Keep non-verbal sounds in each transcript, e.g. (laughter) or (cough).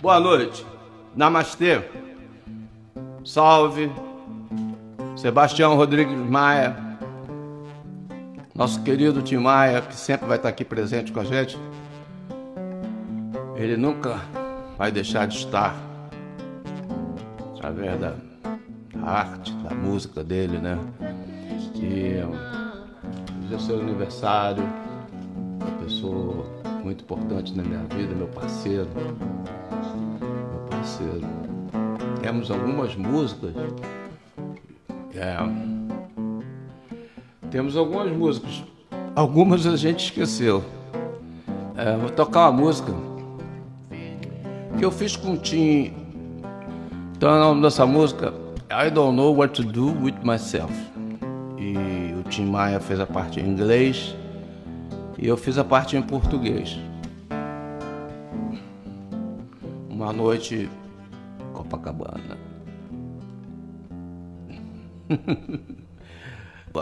Boa noite. Namastê. Salve. Sebastião Rodrigues Maia. Nosso querido Tim Maia, que sempre vai estar aqui presente com a gente. Ele nunca vai deixar de estar através da arte, da música dele, né? E é seu aniversário, uma pessoa muito importante na minha vida, meu parceiro. Meu parceiro. Temos algumas músicas. É, temos algumas músicas. Algumas a gente esqueceu. É, vou tocar uma música que eu fiz com o Tim. Então, o nome dessa música I Don't Know What to Do With Myself. E o Tim Maia fez a parte em inglês e eu fiz a parte em português. Uma noite Copacabana. (laughs)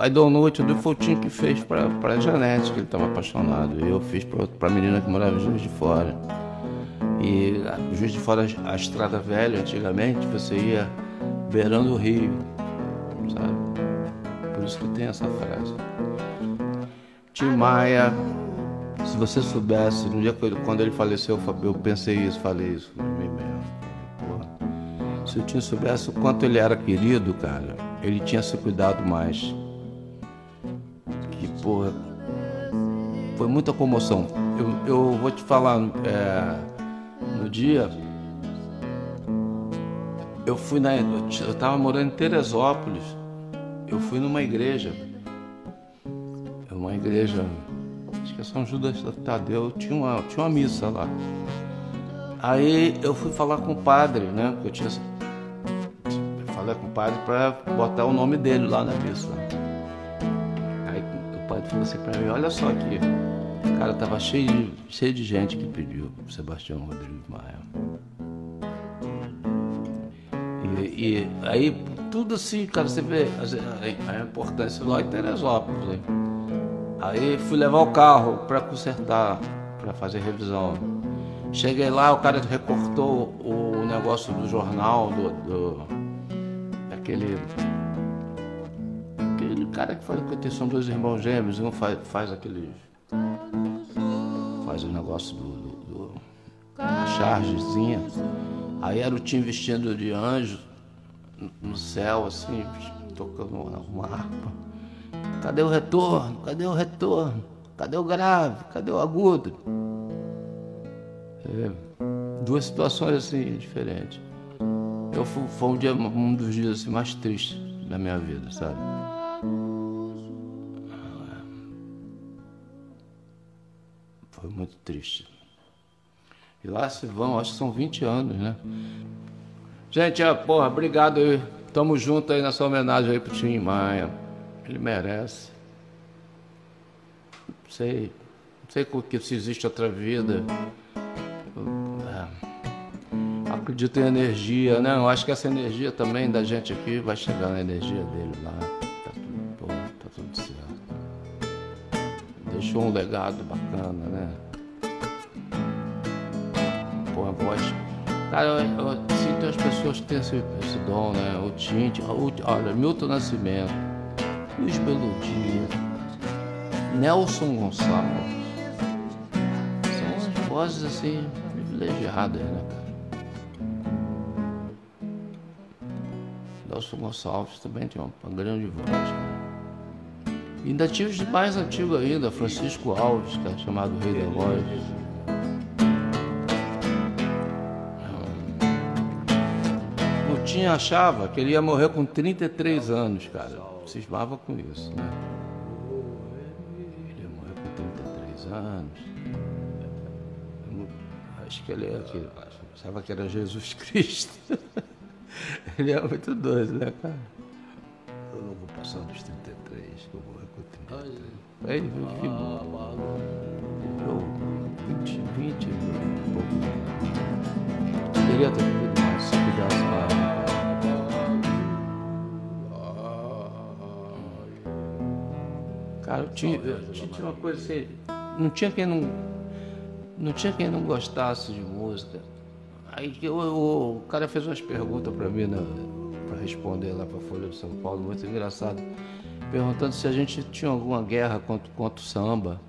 I Don't Know What to Do foi o que fez pra, pra Janete, que ele estava apaixonado. E eu fiz pra, pra menina que morava em Juiz de Fora. E a Juiz de Fora, a estrada velha, antigamente, você ia beirando o rio, sabe? Por isso que tem essa frase. Tim Maia, se você soubesse, no dia que quando ele faleceu, eu pensei isso, falei isso pra mim mesmo. Se o Tim soubesse o quanto ele era querido, cara, ele tinha se cuidado mais. Porra, foi muita comoção. Eu, eu vou te falar, é, no dia, eu fui na. Eu tava morando em Teresópolis. Eu fui numa igreja. É uma igreja. Acho que é São Judas Tadeu. Tinha uma, tinha uma missa lá. Aí eu fui falar com o padre, né? Eu tinha. Falei com o padre para botar o nome dele lá na missa. Assim pra mim, olha só aqui. Cara, tava cheio de, cheio de gente que pediu Sebastião Rodrigues Maia. E, e aí, tudo assim, cara, você vê a, a importância lá em Teresópolis. hein? Aí fui levar o carro para consertar, para fazer revisão. Cheguei lá, o cara recortou o negócio do jornal, do, do aquele aquele cara que faz que são dois irmãos gêmeos, um faz, faz aquele faz o negócio do, do, do a chargezinha. Aí era o time vestindo de anjo no- céu, assim, tocando uma, uma harpa. Cadê o retorno? Cadê o retorno? Cadê o grave? Cadê o agudo? É, duas situações assim diferentes. Eu fui, foi um, dia, um dos dias assim, mais tristes da minha vida, sabe? Muito triste. E lá se vão, acho que são 20 anos, né? Gente, é, porra, obrigado aí. Tamo junto aí nessa homenagem aí pro Tim Maia. Ele merece. Não sei. Não sei que se existe outra vida. É. Acredito em energia, né? Eu acho que essa energia também da gente aqui vai chegar na energia dele lá. Tá tudo, pô, tá tudo certo. Deixou um legado bacana, né? Voz. Cara, eu, eu sinto as pessoas que têm esse, esse dom, né? O Tinte, olha, Milton Nascimento, Luiz Melodia, Nelson Gonçalves. São as vozes assim, privilegiadas, né, cara? Nelson Gonçalves também tem uma, grande voz, cara. E ainda tinha os mais antigos ainda, Francisco Alves, que é chamado Rei da Voz. O Tim achava que ele ia morrer com 33 anos, cara. Cismava com isso, né? Ele ia morrer com 33 anos. Eu Acho que ele é que achava que era Jesus (laughs) Cristo. Ele é muito doido, né, cara? eu não vou passar dos 33, que eu vou com 33. Aí ele viu que eu 20, 20 e pouco. Queria ter eu tinha, eu tinha uma coisa assim, não tinha quem não, não tinha quem não gostasse de música. Aí eu, eu- o cara fez umas perguntas para mim, né, para responder lá para Folha de São Paulo, muito engraçado, perguntando se a gente tinha alguma guerra contra, contra o samba.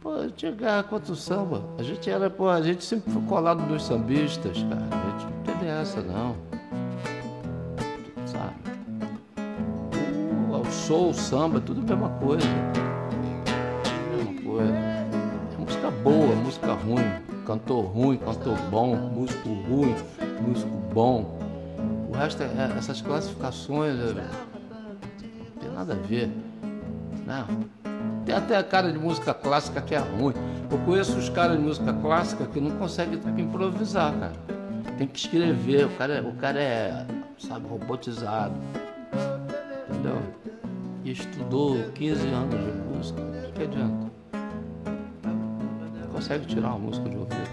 Pô, eu tinha guerra contra o samba. A gente era, pô, a gente sempre foi colado dos sambistas, cara. A gente não teve essa não. Soul, samba, tudo a mesma coisa. A mesma coisa. É música boa, música ruim. Cantor ruim, cantor bom, músico ruim, músico bom. O resto, é, é- essas classificações, é, não tem nada a ver. Né? Tem até a cara de música clássica que é ruim. Eu conheço os caras de música clássica que não conseguem improvisar, cara. Tem que escrever, o cara, é- o cara é, sabe, robotizado. Entendeu? E estudou 15 anos de música. O que adianta? Consegue tirar uma música de ouvido.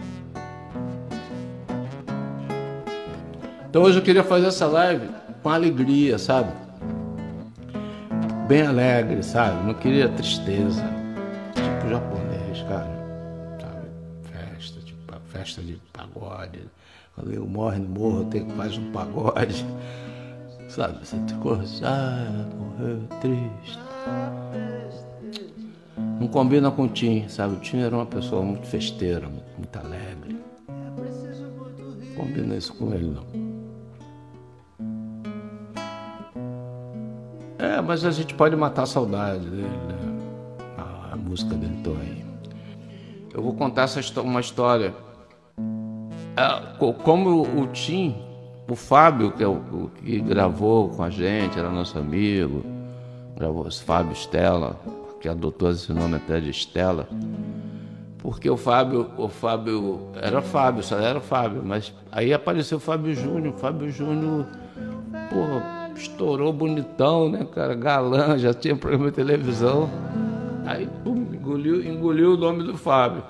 Então hoje eu queria fazer essa live com alegria, sabe? Bem alegre, sabe? Não queria tristeza. Tipo japonês, cara. Sabe? Festa, tipo, festa de pagode. Quando eu morre no morro, tem que fazer um pagode. Sabe? Você coisa. Ah, morreu triste. Não combina com o Tim, sabe? O Tim era uma pessoa muito festeira, muito, alegre. Não combina isso com ele, não. É, mas a gente pode matar a saudade dele, né? A, a música dele tô aí. Eu vou contar essa uma história. É, co- como o Tim, o Fábio, que, é o, que gravou com a gente, era nosso amigo, gravou Fábio Stella, que adotou esse nome até de Stella. Porque o Fábio, o Fábio era Fábio, só era Fábio, mas aí apareceu o Fábio Júnior. O Fábio Júnior, porra, estourou bonitão, né, cara? Galã, (laughs) já tinha programa de televisão. Aí, pum, engoliu, engoliu o nome do Fábio.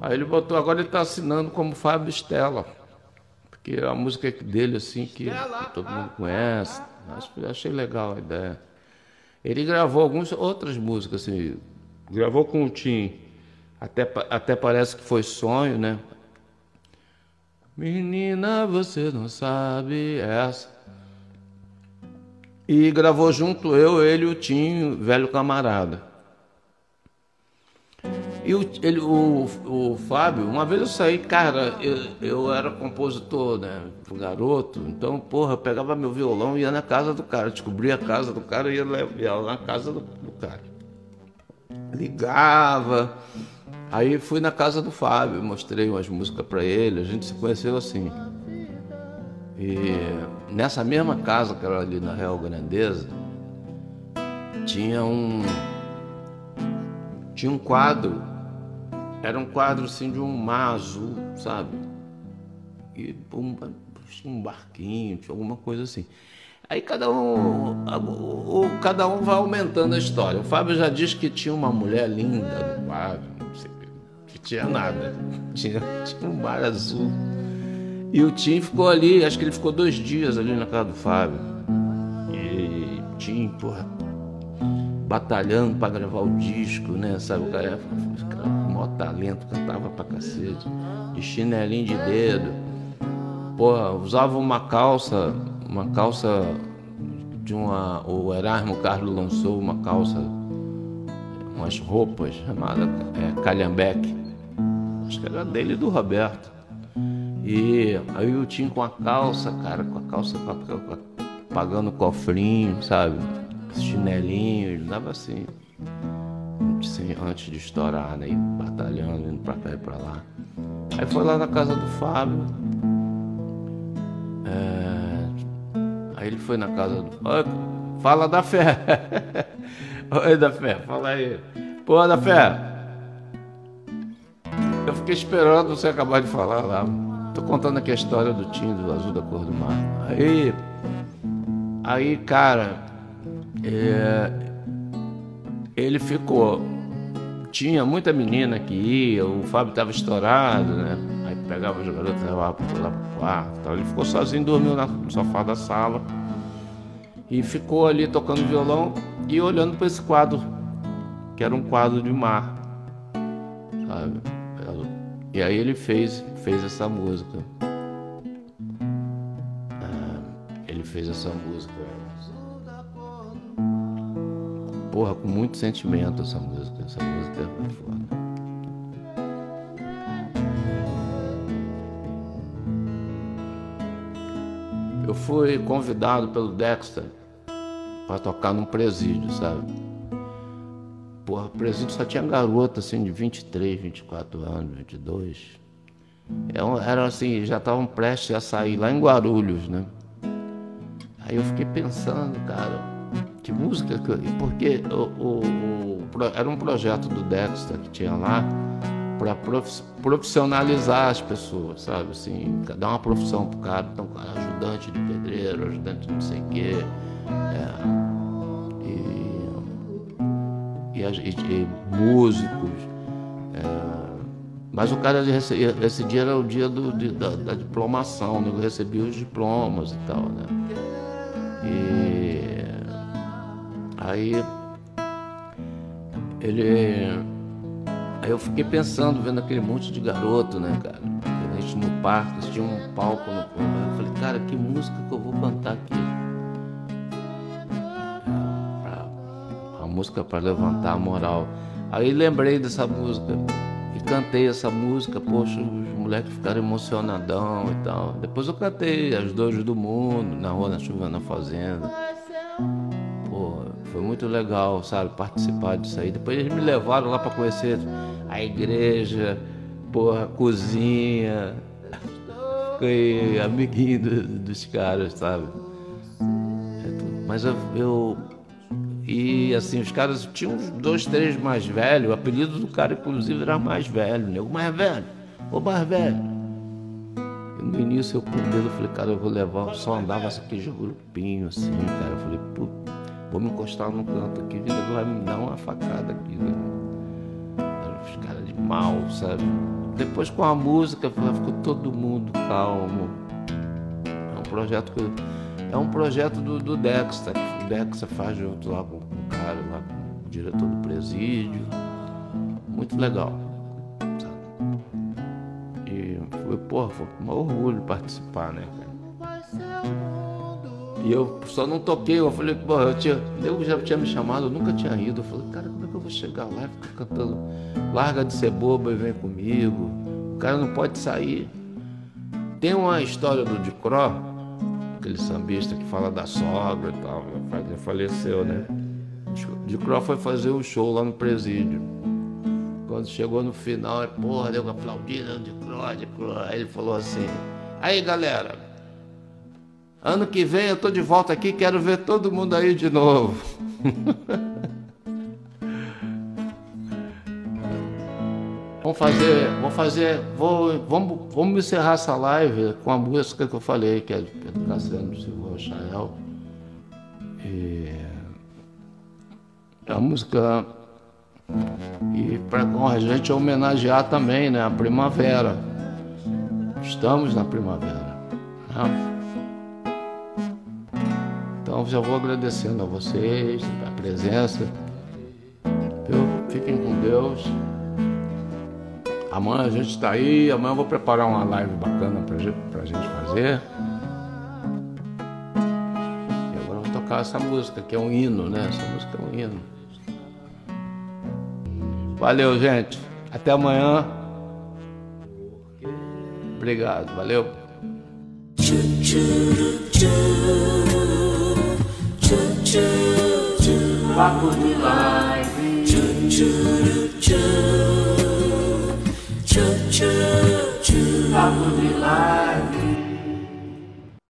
Aí ele botou, agora ele tá assinando como Fábio Stella. Porque é a música dele, assim, que todo mundo conhece. Acho- achei legal a ideia. Ele gravou algumas outras músicas, assim. Gravou com o Tim. Até, até parece que foi sonho, né? Menina, você não sabe essa. E gravou junto eu, ele e o Tim, velho camarada. E o, ele, o, o Fábio, uma vez eu saí, cara, eu, eu era compositor, né? Garoto, então, porra, eu pegava meu violão e ia na casa do cara, descobria a casa do cara e ia, ia na casa do, do cara. Ligava. Aí fui na casa do Fábio, mostrei umas músicas pra ele, a gente se conheceu assim. E nessa mesma casa que era ali na Real Grandeza, tinha um tinha um quadro, era um quadro assim de um mar azul, sabe? E um, um barquinho, alguma coisa assim. Aí cada um, cada um vai aumentando a história. O Fábio já disse que tinha uma mulher linda no quadro, não sei, que tinha nada, (laughs) tinha, tinha um mar azul. E o Tim ficou ali, acho que ele ficou dois dias ali na casa do Fábio. E o Tim, porra, batalhando pra gravar o disco, né? Sabe, o cara, maior talento, cantava pra cacete, de chinelinho de dedo. Porra, usava uma calça, uma calça de uma. O Erasmo Carlos lançou uma calça, umas roupas chamadas é, Calhambeque. Acho que era dele e do Roberto. E aí eu tinha com a calça, cara, com a calça pagando cofrinho, sabe? Chinelinho, ele dava assim. Assim, antes de estourar, né? E batalhando, indo pra cá e pra lá. Aí foi lá na casa do Fábio. É, Aí ele foi na casa do. Fala da fé! (laughs) Oi, da fé, fala aí. Pô, da fé! Eu fiquei esperando você acabar de falar lá. Tô contando aqui a história do Tim do Azul da Cor do Mar. Aí, aí, cara, É, ele ficou. Tinha muita menina que ia, o Fábio estava estourado, né? Aí pegava os garotos e levava lá pro quarto. Então ele ficou sozinho, dormiu no sofá da sala. E ficou ali tocando violão e olhando para esse quadro, que era um quadro de mar. Sabe? E aí ele fez, fez essa música. Ah, ele fez essa música. Porra, com muito sentimento essa música. Essa música Eu fui convidado pelo Dexter para tocar num presídio, sabe? Porra, o presídio só tinha garota assim de 23, 24 anos, 22. Era assim, já estavam prestes a sair lá em Guarulhos, né? Aí eu fiquei pensando, cara, que música que eu... Porque o, o, o, era um projeto do Dexter que tinha lá para profissionalizar as pessoas, sabe? Assim, dar uma profissão pro cara, então, ajudante de pedreiro, ajudante de não sei o quê. É, e, e, e músicos. É, mas o cara recebia, esse dia era o dia do, de, da, da, diplomação, né? eu recebia os diplomas e tal, né? E aí ele. Aí eu fiquei pensando, vendo aquele monte de garoto, né, cara? A gente no parque, tinha um palco no fundo. Eu falei, cara, que música que eu vou cantar aqui? música para levantar a moral. Aí lembrei dessa música e cantei essa música, poxa, os moleques ficaram emocionadão e tal. Depois eu cantei As Dores do Mundo, na rua, na chuva, na fazenda. Muito legal, sabe, participar disso aí. Depois eles me levaram lá para conhecer a igreja, porra, a cozinha. Fiquei amiguinho dos caras, sabe? É Mas eu, eu e assim, os caras tinham uns dois, três mais velhos. O apelido do cara, inclusive, era mais velho, né? O mais velho, o mais velho. No início eu com medo, eu falei, cara, eu vou levar, só andava aquele grupinho assim, cara. Eu falei, puta, vou me encostar no canto aqui, ele vai me dar uma facada aqui, né? Os caras de mal, sabe? Depois com a música ficou todo mundo calmo. É um projeto que é um projeto do, do Dexter, o Dexter faz junto lá com, com o cara, lá com o diretor do presídio. Muito legal. Sabe? E foi, porra, foi um orgulho participar, né, E eu só não toquei, eu falei, porra, eu, tinha, eu já tinha me chamado, eu nunca tinha ido. Eu falei, cara, como é que eu vou chegar lá e ficar cantando? Larga de ser boba e vem comigo. O cara não pode sair. Tem uma história do Dicró, aquele sambista que fala da sogra e tal, já faleceu, né? De Cro foi fazer um show lá no presídio. Quando chegou no final, porra, deu uma aplaudida de Cro. Aí ele falou assim: Aí galera, ano que vem eu tô de volta aqui, quero ver todo mundo aí de novo. (laughs) Vamos fazer, vamos fazer, vou, vamos, vamos encerrar essa live com a música que eu falei, que é de Pedro Cassiano Silva Rochael. E é a música e para a gente homenagear também, né, a primavera. Estamos na primavera. Né? Então já vou agradecendo a vocês a presença. Fiquem com Deus. Amanhã a gente está aí, amanhã eu vou preparar uma live bacana pra gente, pra gente fazer. E agora eu vou tocar essa música, que é um hino, né? Essa música é um hino. Valeu, gente. Até amanhã. Obrigado, valeu. choo choo. What would you like? Choo choo choo. Choo choo choo. What would you like?